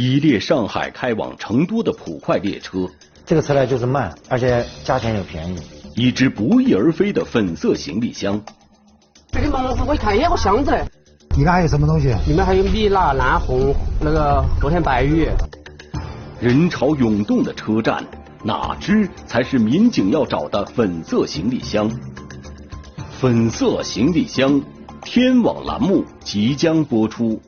一列上海开往成都的普快列车，这个车呢就是慢，而且价钱又便宜。一只不翼而飞的粉色行李箱。这个门子我一看，也个箱子。里面还有什么东西？里面还有米辣、烂红，那个昨天白玉。人潮涌动的车站，哪只才是民警要找的粉色行李箱？粉色行李箱，天网栏目即将播出。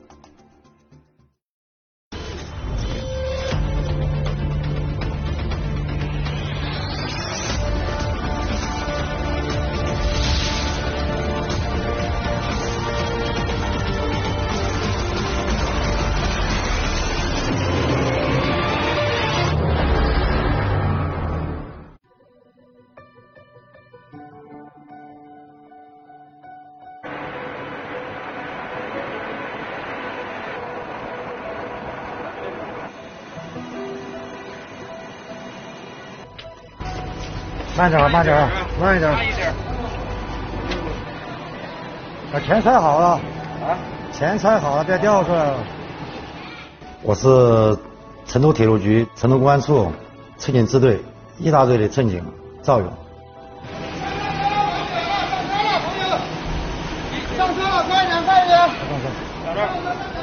慢点，慢点，慢一点。把钱揣好了。啊？钱揣好了，别掉出来了。我是成都铁路局成都公安处乘警支队一大队的乘警赵勇。上车了，快点，快点。上车。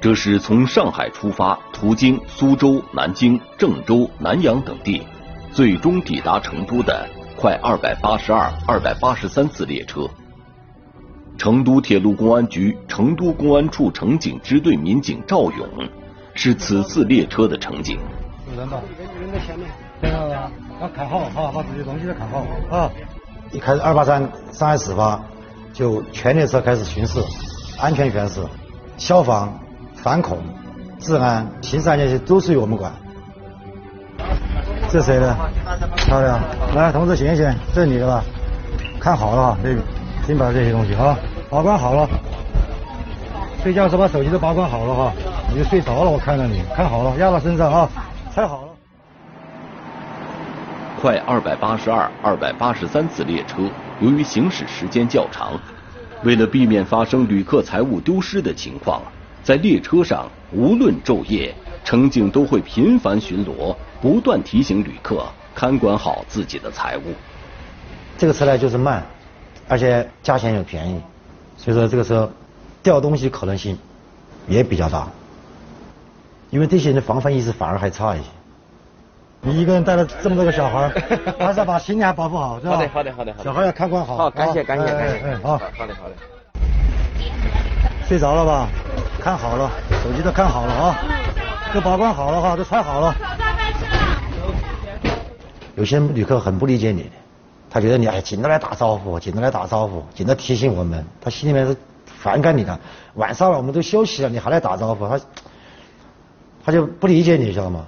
这是从上海出发，途经苏州、南京、郑州、南阳等地，最终抵达成都的快二百八十二、二百八十三次列车。成都铁路公安局成都公安处乘警支队民警赵勇是此次列车的乘警。有人吧？人在前面。听到了要看好，好，把自己东西都看好啊！一开始二八三上海始发，就全列车开始巡视，安全巡视，消防。反恐、治安、刑事案件都属于我们管。这谁的？漂亮！来，同志醒醒，这是你的吧？看好了，这先把这些东西啊，保管好了。睡觉时把手机都保管好了哈。你就睡着了，我看到你，看好了，压到身上啊，拆好了。快二百八十二、二百八十三次列车，由于行驶时间较长，为了避免发生旅客财物丢失的情况。在列车上，无论昼夜，乘警都会频繁巡逻，不断提醒旅客看管好自己的财物。这个车呢，就是慢，而且价钱又便宜，所以说这个车掉东西可能性也比较大。因为这些人的防范意识反而还差一些。你一个人带了这么多个小孩，还是要把行李还保护好，是吧？好的，好的，好的。小孩要看管好。好，感谢，感谢，感谢。好，好的，好的。睡着了吧？看好了，手机都看好了啊，都保管好了哈，都揣好了。有些旅客很不理解你，他觉得你哎，紧着来打招呼，紧着来打招呼，紧着提醒我们，他心里面是反感你的。晚上了，我们都休息了，你还来打招呼，他他就不理解你，知道吗？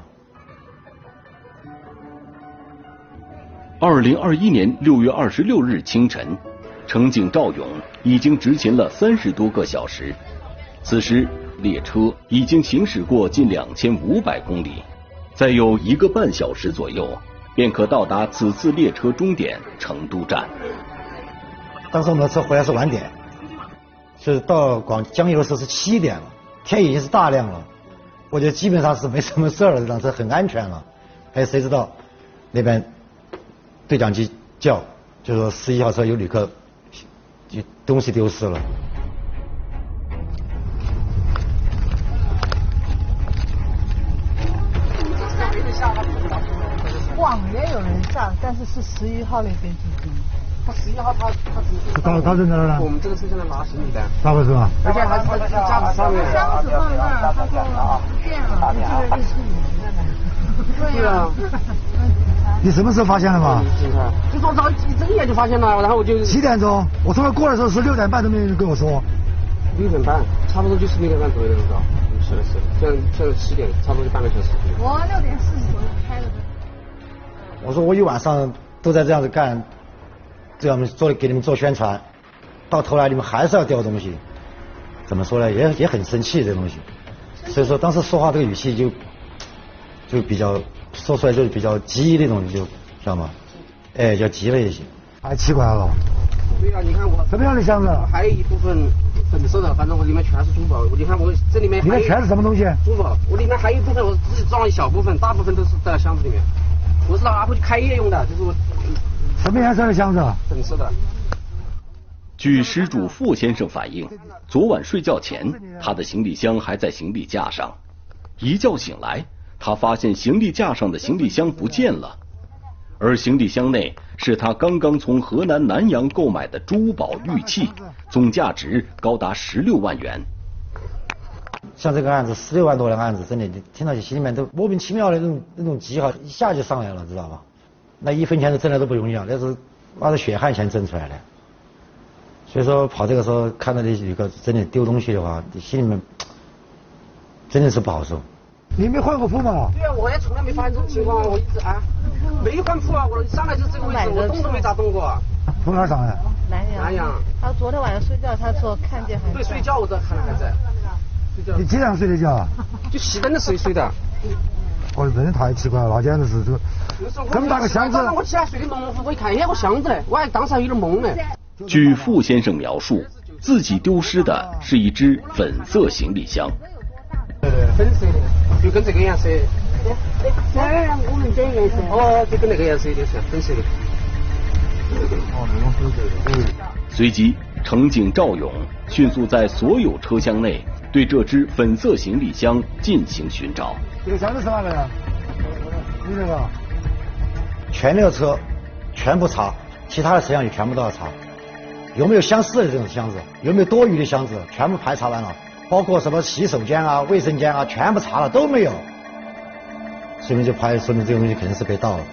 二零二一年六月二十六日清晨。乘警赵勇已经执勤了三十多个小时，此时列车已经行驶过近两千五百公里，再有一个半小时左右，便可到达此次列车终点成都站。当时我们的车回来是晚点，是到广江油的时候是七点了，天已经是大亮了，我觉得基本上是没什么事儿了，这辆车很安全了。哎，谁知道那边对讲机叫，就说十一号车有旅客。就东西丢失了。上，但是是十一号那边进行。他十一号他他是。他他在哪儿呢？我们这个车现在拿行李的。大概是吧？而且还是在架子上面。箱子放那儿，他说不见了，我记得是你的呢。对啊。你什么时候发现的嘛？就说早一睁眼就发现了，然后我就七点钟，我从那过来的时候是六点半都没有人跟我说。六点半，差不多就是六点半左右的时候。是的，是的，现在现在七点，差不多就半个小时。我六点四十左右。我说我一晚上都在这样子干，这样做给你们做宣传，到头来你们还是要掉东西，怎么说呢？也也很生气这东西，所以说当时说话这个语气就就比较。说出来就是比较急那种，就知道吗？哎，要急了一些。太奇怪了，对呀、你看我什么样的箱子？还有一部分粉色的，反正我里面全是珠宝。你看我这里面里面全是什么东西？珠宝，我里面还有一部分我自己装了一小部分，大部分都是在箱子里面。我是拿回去开业用的，就是我什么颜色的箱子？粉色的。据失主傅先生反映，昨晚睡觉前，他的行李箱还在行李架上。一觉醒来，他发现行李架上的行李箱不见了，而行李箱内是他刚刚从河南南阳购买的珠宝玉器，总价值高达十六万元。像这个案子十六万多的案子，真的你听到心里面都莫名其妙的那种那种急哈，一下就上来了，知道吧？那一分钱都挣来都不容易啊，那是拿着血汗钱挣出来的。所以说跑这个时候看到这几个真的丢东西的话，你心里面真的是不好受。你没换过铺吗？对啊，我也从来没发现这种情况，我一直啊没换铺啊，我上来就这个位置，我动都没咋动过。铺哪儿上的？南阳。南阳。他昨天晚上睡觉，他说看见还对，睡觉我这看还在。睡觉。你几点睡的觉？就熄灯的时候睡的。哦，真的太奇怪了，那简直是这这么大个箱子。我起来睡的蒙糊，我一看，哎，个箱子嘞，我还当时还有点懵呢。据傅先生描述，自己丢失的是一只粉色行李箱。粉色的，就跟这个颜色。这儿我们这颜色。哦，就跟那个颜色有点像，粉色的。哦，那种粉色的。随即，乘警赵勇迅速在所有车厢内对这只粉色行李箱进行寻找。这个箱子是哪个呀？你这个？全那个车全部查，其他的车辆也全部都要查。有没有相似的这种箱子？有没有多余的箱子？全部排查完了，包括什么洗手间啊、卫生间啊，全部查了都没有。说明就排，说明这个东西肯定是被盗了。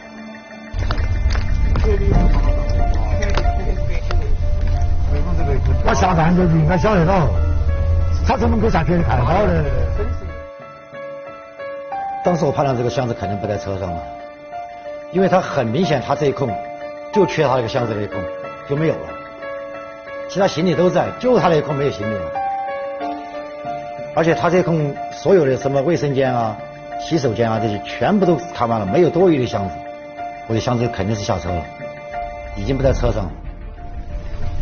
我下班就应该晓得到，他从门口下去看到的。当时我判断这个箱子肯定不在车上了，因为他很明显，他这一空就缺他那个箱子那一空就没有了。其他行李都在，就他那一空没有行李了。而且他这一空所有的什么卫生间啊、洗手间啊这些全部都看完了，没有多余的箱子。我的箱子肯定是下车了，已经不在车上。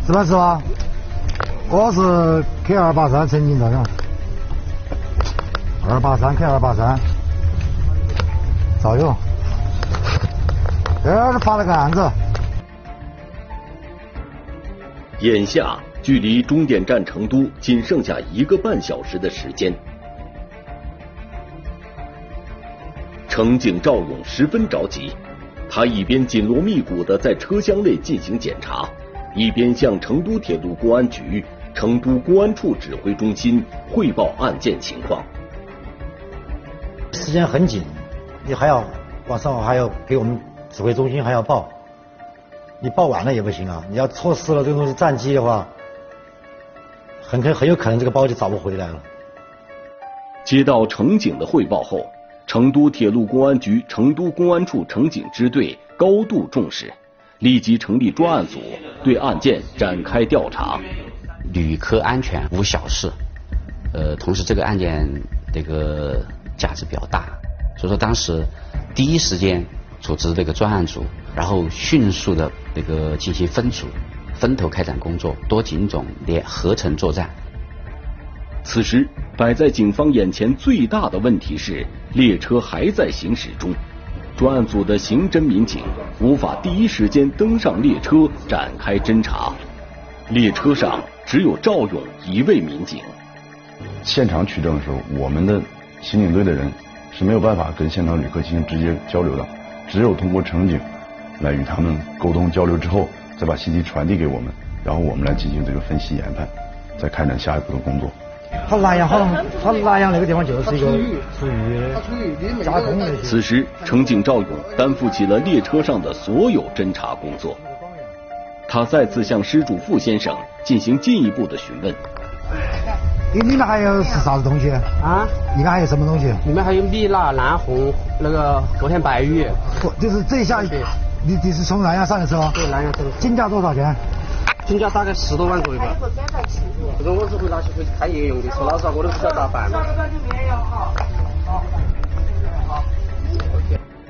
是吧，是吧？我是 K 二八三陈景照相。二八三 K 二八三，赵勇。这儿发了个案子。眼下距离终点站成都仅剩下一个半小时的时间，乘警赵勇十分着急，他一边紧锣密鼓的在车厢内进行检查，一边向成都铁路公安局、成都公安处指挥中心汇报案件情况。时间很紧，你还要晚上还要给我们指挥中心还要报。你报晚了也不行啊！你要错失了这个东西战机的话，很可很有可能这个包就找不回来了。接到乘警的汇报后，成都铁路公安局成都公安处乘警支队高度重视，立即成立专案组对案件展开调查。旅客安全无小事，呃，同时这个案件这个价值比较大，所以说当时第一时间组织这个专案组。然后迅速的这个进行分组，分头开展工作，多警种联合成作战。此时摆在警方眼前最大的问题是列车还在行驶中，专案组的刑侦民警无法第一时间登上列车展开侦查。列车上只有赵勇一位民警。现场取证的时候，我们的刑警队的人是没有办法跟现场旅客进行直接交流的，只有通过乘警。来与他们沟通交流之后，再把信息传递给我们，然后我们来进行这个分析研判，再开展下一步的工作。他南阳好像，他南阳那个地方就是一个属于加工的。此时，乘警赵勇担负起了列车上的所有侦查工作。他再次向失主傅先生进行进一步的询问。你里面还有是啥子东西？啊？里面还有什么东西？里面还有米辣、南红，那个昨天白玉。不，就是这一下。你你是从南阳上的车？对，南阳上的。金价多少钱？金价大概十多万左右吧。这个我是会拿去回去开业用的，说老实话我都不知道咋办了。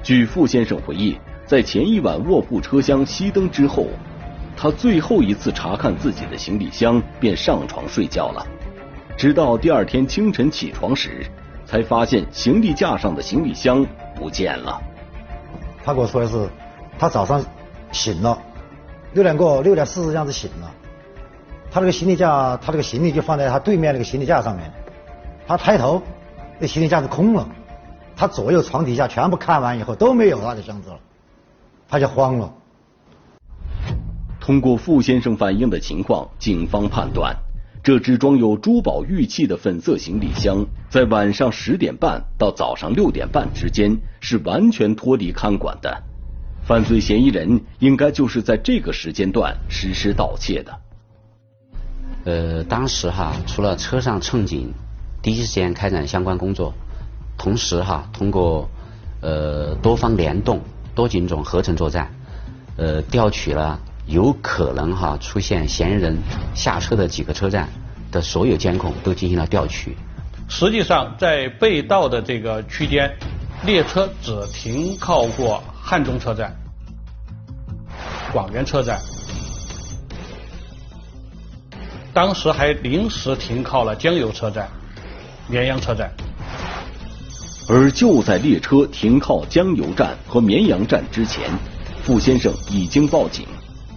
据傅先生回忆，在前一晚卧铺车厢熄灯之后，他最后一次查看自己的行李箱，便上床睡觉了。直到第二天清晨起床时，才发现行李架上的行李箱不见了。他跟我说的是，他早上醒了，六点过六点四十这样子醒了，他那个行李架，他这个行李就放在他对面那个行李架上面，他抬头，那行李架是空了，他左右床底下全部看完以后都没有他的箱子了，他就慌了。通过傅先生反映的情况，警方判断，这只装有珠宝玉器的粉色行李箱，在晚上十点半到早上六点半之间是完全脱离看管的。犯罪嫌疑人应该就是在这个时间段实施盗窃的。呃，当时哈，除了车上乘警第一时间开展相关工作，同时哈，通过呃多方联动、多警种合成作战，呃，调取了。有可能哈出现嫌疑人下车的几个车站的所有监控都进行了调取。实际上，在被盗的这个区间，列车只停靠过汉中车站、广元车站，当时还临时停靠了江油车站、绵阳车站。而就在列车停靠江油站和绵阳站之前，傅先生已经报警。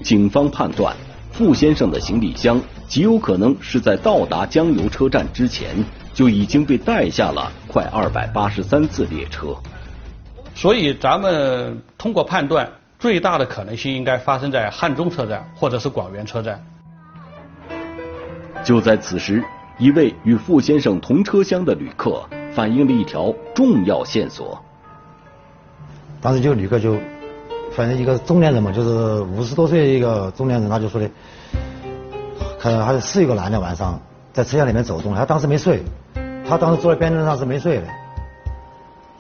警方判断，傅先生的行李箱极有可能是在到达江油车站之前就已经被带下了快二百八十三次列车。所以，咱们通过判断，最大的可能性应该发生在汉中车站或者是广元车站。就在此时，一位与傅先生同车厢的旅客反映了一条重要线索。当时就旅客就。反正一个中年人嘛，就是五十多岁一个中年人，他就说的，看到还是一个男的晚上在车厢里面走动，他当时没睡，他当时坐在边凳上是没睡的，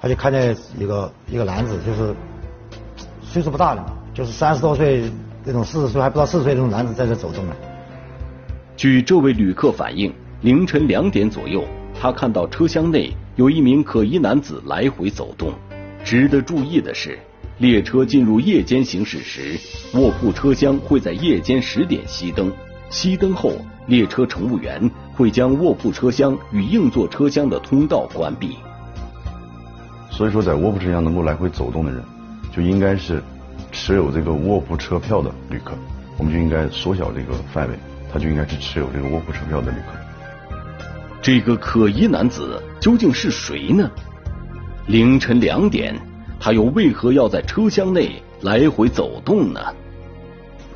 他就看见一个一个男子，就是岁数不大的嘛，就是三十多岁那种四十岁还不到四十岁那种男子在这走动呢。据这位旅客反映，凌晨两点左右，他看到车厢内有一名可疑男子来回走动。值得注意的是。列车进入夜间行驶时，卧铺车厢会在夜间十点熄灯。熄灯后，列车乘务员会将卧铺车厢与硬座车厢的通道关闭。所以说，在卧铺车厢能够来回走动的人，就应该是持有这个卧铺车票的旅客。我们就应该缩小这个范围，他就应该是持有这个卧铺车票的旅客。这个可疑男子究竟是谁呢？凌晨两点。他又为何要在车厢内来回走动呢？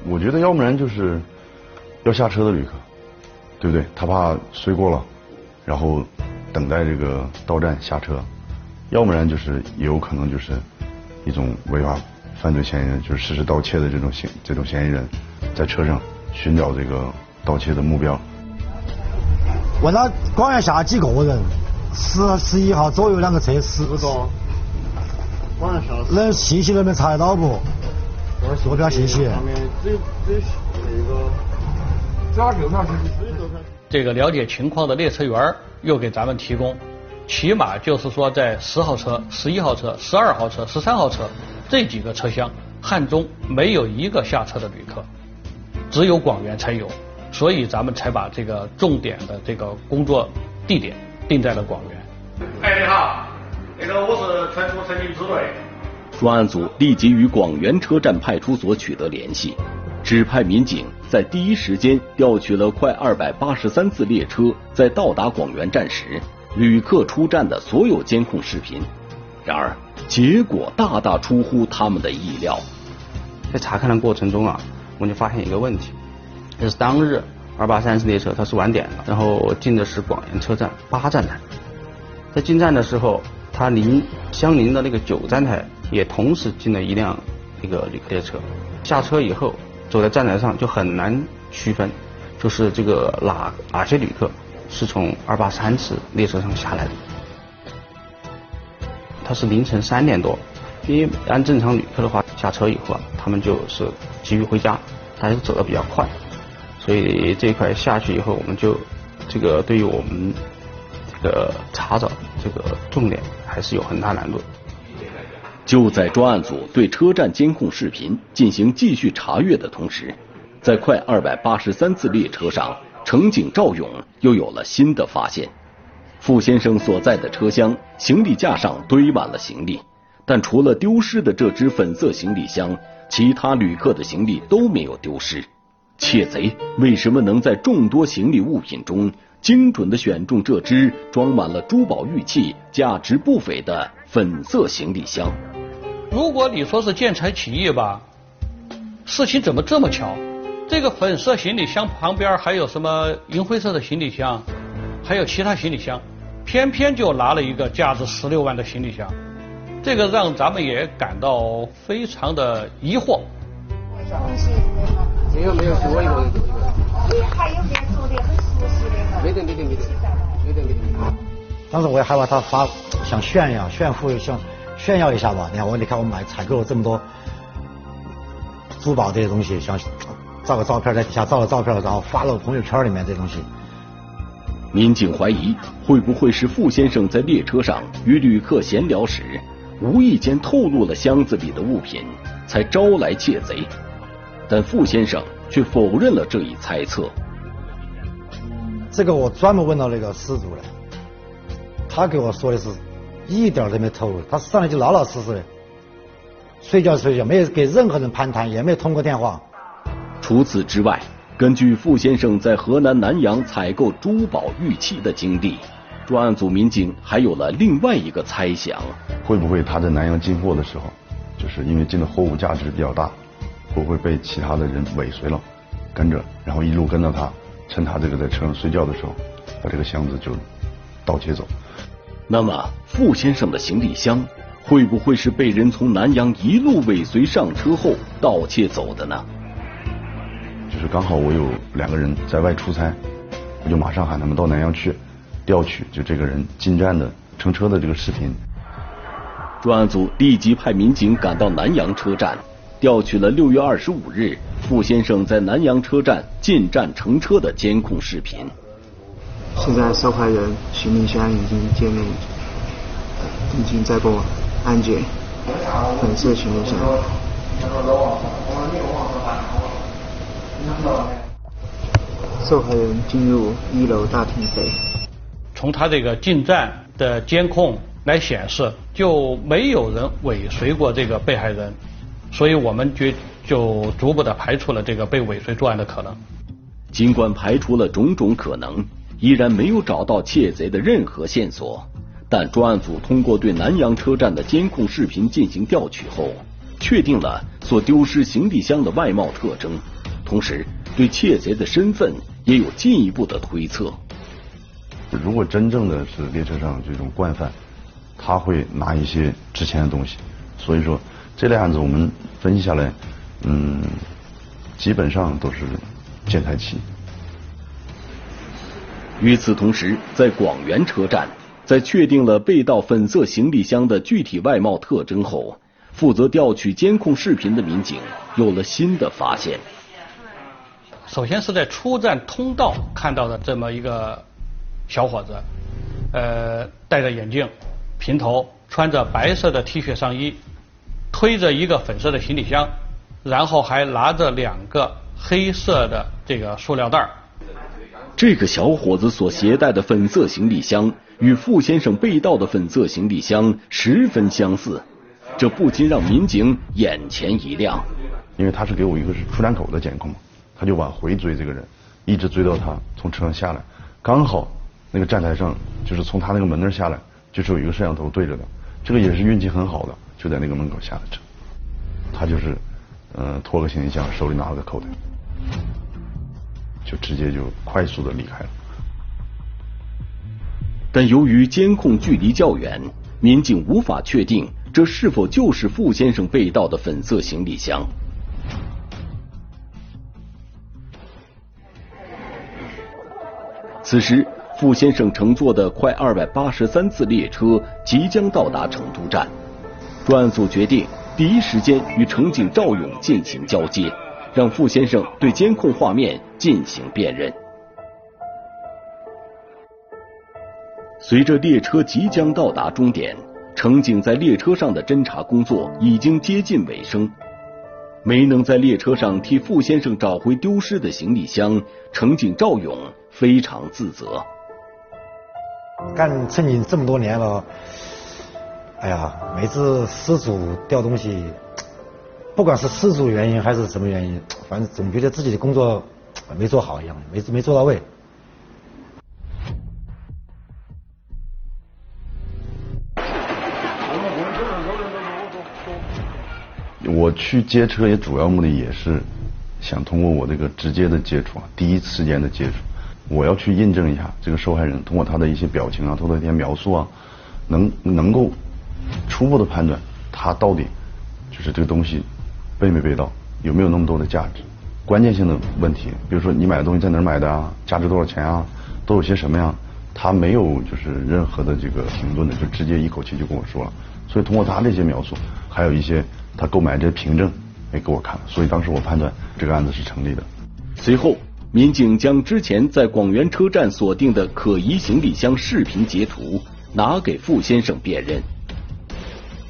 我觉得要不然就是要下车的旅客，对不对？他怕睡过了，然后等待这个到站下车；要不然就是也有可能就是一种违法犯罪嫌疑人，就是实施盗窃的这种嫌这种嫌疑人，在车上寻找这个盗窃的目标。问他广元下几个人？十十一号左右两个车，十个。那信息能不能查得到不？坐标信息。这个了解情况的列车员又给咱们提供，起码就是说在十号车、十一号车、十二号车、十三号车这几个车厢，汉中没有一个下车的旅客，只有广元才有，所以咱们才把这个重点的这个工作地点定在了广元。哎，你好。那个我是存储曾经支队。专案组立即与广元车站派出所取得联系，指派民警在第一时间调取了快二百八十三次列车在到达广元站时旅客出站的所有监控视频。然而，结果大大出乎他们的意料。在查看的过程中啊，我们就发现一个问题，就是当日二八三次列车它是晚点了，然后进的是广元车站八站台，在进站的时候。它邻相邻的那个九站台也同时进了一辆那个旅客列车，下车以后走在站台上就很难区分，就是这个哪哪些旅客是从二八三次列车上下来的。他是凌晨三点多，因为按正常旅客的话下车以后啊，他们就是急于回家，还是走的比较快，所以这一块下去以后，我们就这个对于我们这个查找这个重点。还是有很大难度。就在专案组对车站监控视频进行继续查阅的同时，在快二百八十三次列车上，乘警赵勇又有了新的发现。傅先生所在的车厢行李架上堆满了行李，但除了丢失的这只粉色行李箱，其他旅客的行李都没有丢失。窃贼为什么能在众多行李物品中精准的选中这只装满了珠宝玉器、价值不菲的粉色行李箱？如果你说是见财起意吧，事情怎么这么巧？这个粉色行李箱旁边还有什么银灰色的行李箱，还有其他行李箱，偏偏就拿了一个价值十六万的行李箱，这个让咱们也感到非常的疑惑。没有没有，多一个多一个。你还有没做的很熟悉的？没得没得没得，没得没得。当时我也害怕他发想炫耀炫富想。炫耀一下吧！你看我，你看我买采购了这么多珠宝这些东西，想照个照片在底下照个照片，然后发到朋友圈里面这东西。民警怀疑会不会是傅先生在列车上与旅客闲聊时，无意间透露了箱子里的物品，才招来窃贼。但傅先生却否认了这一猜测。这个我专门问到那个失主了，他给我说的是。一点都没透露，他上来就老老实实的睡觉睡觉，没有给任何人攀谈，也没有通过电话。除此之外，根据傅先生在河南南阳采购珠宝玉器的经历，专案组民警还有了另外一个猜想：会不会他在南阳进货的时候，就是因为进的货物价值比较大，会不会被其他的人尾随了，跟着，然后一路跟着他，趁他这个在车上睡觉的时候，把这个箱子就盗窃走。那么，傅先生的行李箱会不会是被人从南阳一路尾随上车后盗窃走的呢？就是刚好我有两个人在外出差，我就马上喊他们到南阳去调取就这个人进站的乘车的这个视频。专案组立即派民警赶到南阳车站，调取了六月二十五日傅先生在南阳车站进站乘车的监控视频。现在受害人徐明轩已经见面，已经在过安检，粉色行李箱。受害人进入一楼大厅内。从他这个进站的监控来显示，就没有人尾随过这个被害人，所以我们就就逐步的排除了这个被尾随作案的可能。尽管排除了种种可能。依然没有找到窃贼的任何线索，但专案组通过对南阳车站的监控视频进行调取后，确定了所丢失行李箱的外貌特征，同时对窃贼的身份也有进一步的推测。如果真正的是列车上这种惯犯，他会拿一些值钱的东西，所以说这类案子我们分析下来，嗯，基本上都是见财起意。与此同时，在广元车站，在确定了被盗粉色行李箱的具体外貌特征后，负责调取监控视频的民警有了新的发现。首先是在出站通道看到的这么一个小伙子，呃，戴着眼镜，平头，穿着白色的 T 恤上衣，推着一个粉色的行李箱，然后还拿着两个黑色的这个塑料袋儿。这个小伙子所携带的粉色行李箱与傅先生被盗的粉色行李箱十分相似，这不禁让民警眼前一亮。因为他是给我一个是出站口的监控，他就往回追这个人，一直追到他从车上下来，刚好那个站台上就是从他那个门那儿下来，就是有一个摄像头对着的，这个也是运气很好的，就在那个门口下了车。他就是嗯拖个行李箱，手里拿了个口袋。就直接就快速的离开了，但由于监控距离较远，民警无法确定这是否就是傅先生被盗的粉色行李箱。此时，傅先生乘坐的快二百八十三次列车即将到达成都站，专案组决定第一时间与乘警赵勇进行交接。让傅先生对监控画面进行辨认。随着列车即将到达终点，乘警在列车上的侦查工作已经接近尾声。没能在列车上替傅先生找回丢失的行李箱，乘警赵勇非常自责。干乘警这么多年了，哎呀，每次失主掉东西，不管是失主原因还是什么原因，反正总觉得自己的工作没做好一样，没没做到位。我去接车也主要目的也是想通过我这个直接的接触啊，第一时间的接触，我要去印证一下这个受害人通过他的一些表情啊，通过一些描述啊，能能够初步的判断他到底就是这个东西被没被盗，有没有那么多的价值，关键性的问题，比如说你买的东西在哪儿买的啊，价值多少钱啊，都有些什么呀？他没有就是任何的这个停顿的，就直接一口气就跟我说了，所以通过他这些描述，还有一些。他购买这些凭证没给我看了，所以当时我判断这个案子是成立的。随后，民警将之前在广元车站锁定的可疑行李箱视频截图拿给傅先生辨认。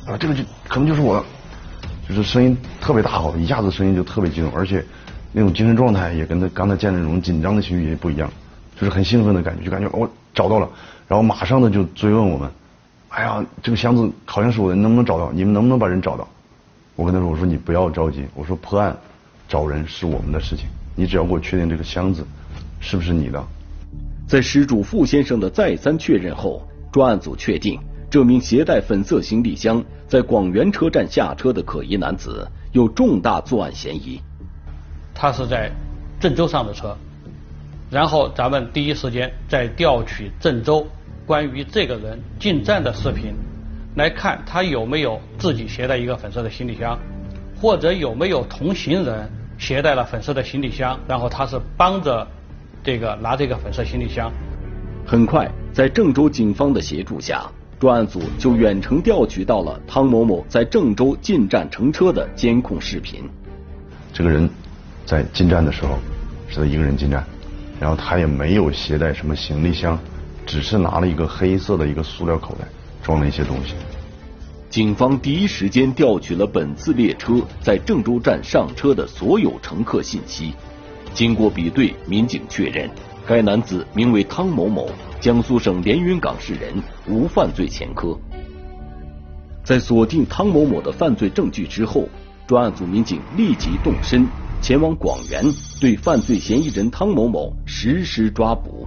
啊，这个就可能就是我，就是声音特别大吼，一下子声音就特别激动，而且那种精神状态也跟他刚才见的那种紧张的情绪也不一样，就是很兴奋的感觉，就感觉我找到了，然后马上的就追问我们，哎呀，这个箱子好像是我的，能不能找到？你们能不能把人找到？我跟他说：“我说你不要着急，我说破案找人是我们的事情，你只要给我确定这个箱子是不是你的。”在失主傅先生的再三确认后，专案组确定这名携带粉色行李箱在广元车站下车的可疑男子有重大作案嫌疑。他是在郑州上的车，然后咱们第一时间在调取郑州关于这个人进站的视频。来看他有没有自己携带一个粉色的行李箱，或者有没有同行人携带了粉色的行李箱，然后他是帮着这个拿这个粉色行李箱。很快，在郑州警方的协助下，专案组就远程调取到了汤某某在郑州进站乘车的监控视频。这个人在进站的时候是他一个人进站，然后他也没有携带什么行李箱，只是拿了一个黑色的一个塑料口袋。装了一些东西。警方第一时间调取了本次列车在郑州站上车的所有乘客信息。经过比对，民警确认该男子名为汤某某，江苏省连云港市人，无犯罪前科。在锁定汤某某的犯罪证据之后，专案组民警立即动身前往广元，对犯罪嫌疑人汤某某实施抓捕。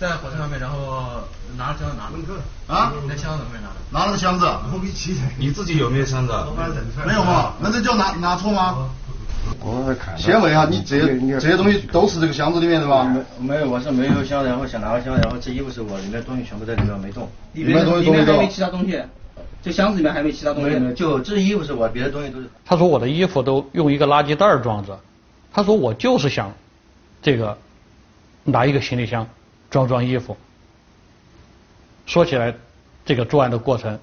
在火车上面，然后拿着箱子拿的。啊？在箱子后面拿的。拿了个箱子。你自己有没有箱子？没有嘛？那这叫拿拿错吗？我在看。先问一下，你这些这些东西都是这个箱子里面的吧？没没有，我是没有箱，然后想拿个箱，然后这衣服是我，里面东西全部在里面没动。里面东西都没动。没其他东西。这箱子里面还没其他东西，就这衣服是我，别的东西都是。他说我的衣服都用一个垃圾袋装着，他说我就是想这个拿一个行李箱装装衣服。说起来，这个作案的过程，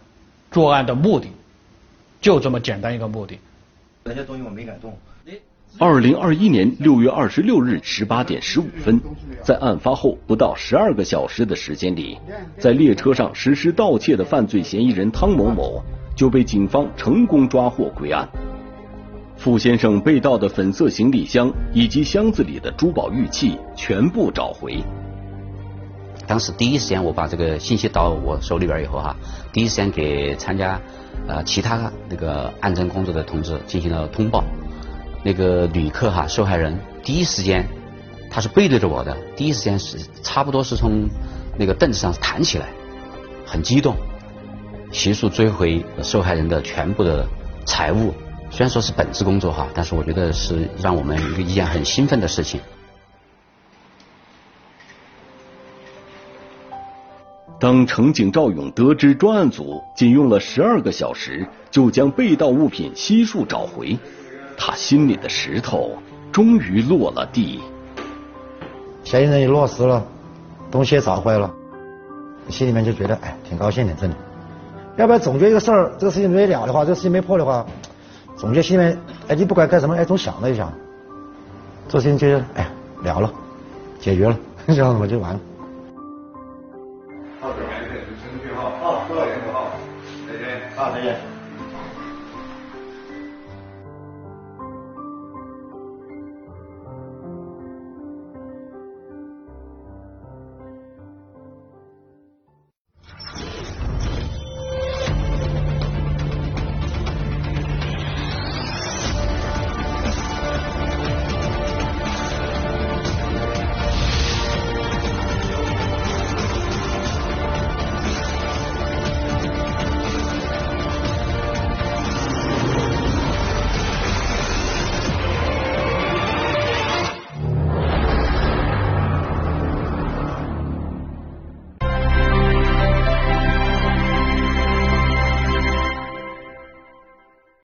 作案的目的就这么简单一个目的。那些东西我没敢动。二零二一年六月二十六日十八点十五分，在案发后不到十二个小时的时间里，在列车上实施盗窃的犯罪嫌疑人汤某某就被警方成功抓获归案。傅先生被盗的粉色行李箱以及箱子里的珠宝玉器全部找回。当时第一时间我把这个信息到我手里边以后哈，第一时间给参加呃其他那个案侦工作的同志进行了通报。那个旅客哈，受害人第一时间他是背对着我的，第一时间是差不多是从那个凳子上弹起来，很激动，悉数追回受害人的全部的财物。虽然说是本职工作哈，但是我觉得是让我们一件很兴奋的事情。当乘警赵勇得知专案组仅用了十二个小时就将被盗物品悉数找回，他心里的石头终于落了地。嫌疑人也落实了，东西也找回来了，心里面就觉得哎，挺高兴的，真的。要不然总觉得这个事儿，这个事情没了的话，这个事情没破的话，总觉得心里面哎，你不管干什么，哎，总想了一想，这事情就哎了了，解决了，这样子嘛就完了。好，再见。